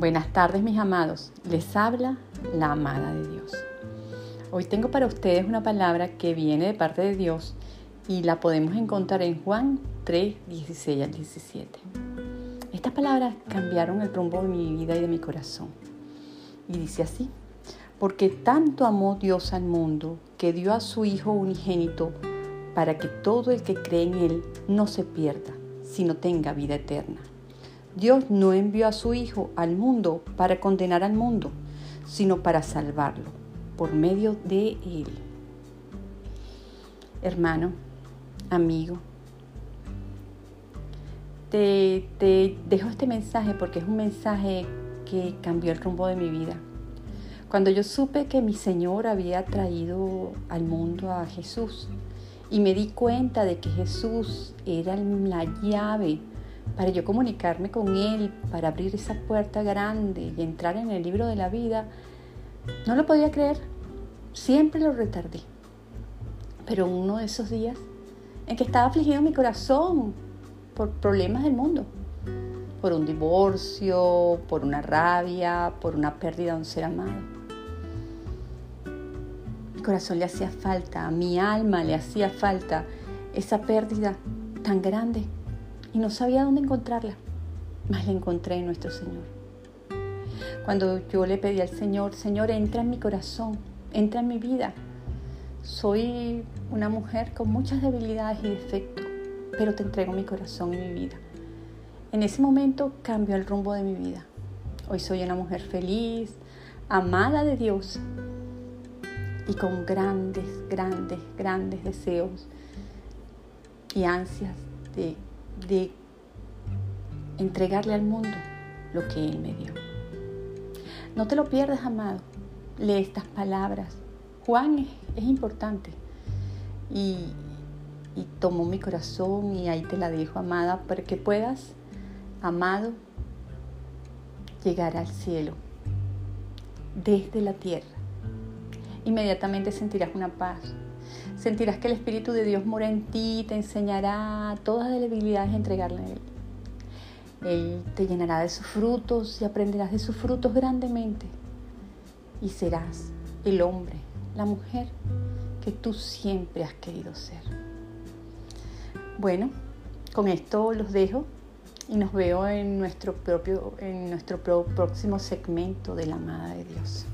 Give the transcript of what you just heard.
Buenas tardes mis amados, les habla la amada de Dios. Hoy tengo para ustedes una palabra que viene de parte de Dios y la podemos encontrar en Juan 3, 16 al 17. Estas palabras cambiaron el rumbo de mi vida y de mi corazón. Y dice así, porque tanto amó Dios al mundo que dio a su Hijo unigénito para que todo el que cree en Él no se pierda, sino tenga vida eterna. Dios no envió a su Hijo al mundo para condenar al mundo, sino para salvarlo por medio de Él. Hermano, amigo, te, te, dejo este mensaje porque es un mensaje que cambió el rumbo de mi vida. Cuando yo supe que mi Señor había traído al mundo a Jesús y me di cuenta de que Jesús era la llave para yo comunicarme con Él, para abrir esa puerta grande y entrar en el libro de la vida, no lo podía creer. Siempre lo retardé. Pero uno de esos días en que estaba afligido mi corazón por problemas del mundo, por un divorcio, por una rabia, por una pérdida de un ser amado. Mi corazón le hacía falta, a mi alma le hacía falta esa pérdida tan grande y no sabía dónde encontrarla, mas la encontré en nuestro Señor. Cuando yo le pedí al Señor, Señor, entra en mi corazón, entra en mi vida. Soy una mujer con muchas debilidades y defectos, pero te entrego mi corazón y mi vida. En ese momento cambió el rumbo de mi vida. Hoy soy una mujer feliz, amada de Dios y con grandes, grandes, grandes deseos y ansias de de entregarle al mundo lo que Él me dio. No te lo pierdas, amado. Lee estas palabras. Juan es, importante. Y, y tomó mi corazón y ahí te la dejo, amada, para que puedas, amado, llegar al cielo desde la tierra. Inmediatamente sentirás una paz, Sentirás que el Espíritu de Dios mora en ti, te enseñará todas las debilidades a entregarle a Él. Él te llenará de sus frutos y aprenderás de sus frutos grandemente. Y serás el hombre, la mujer que tú siempre has querido ser. Bueno, con esto los dejo y nos veo en nuestro propio en nuestro próximo segmento de la amada de Dios.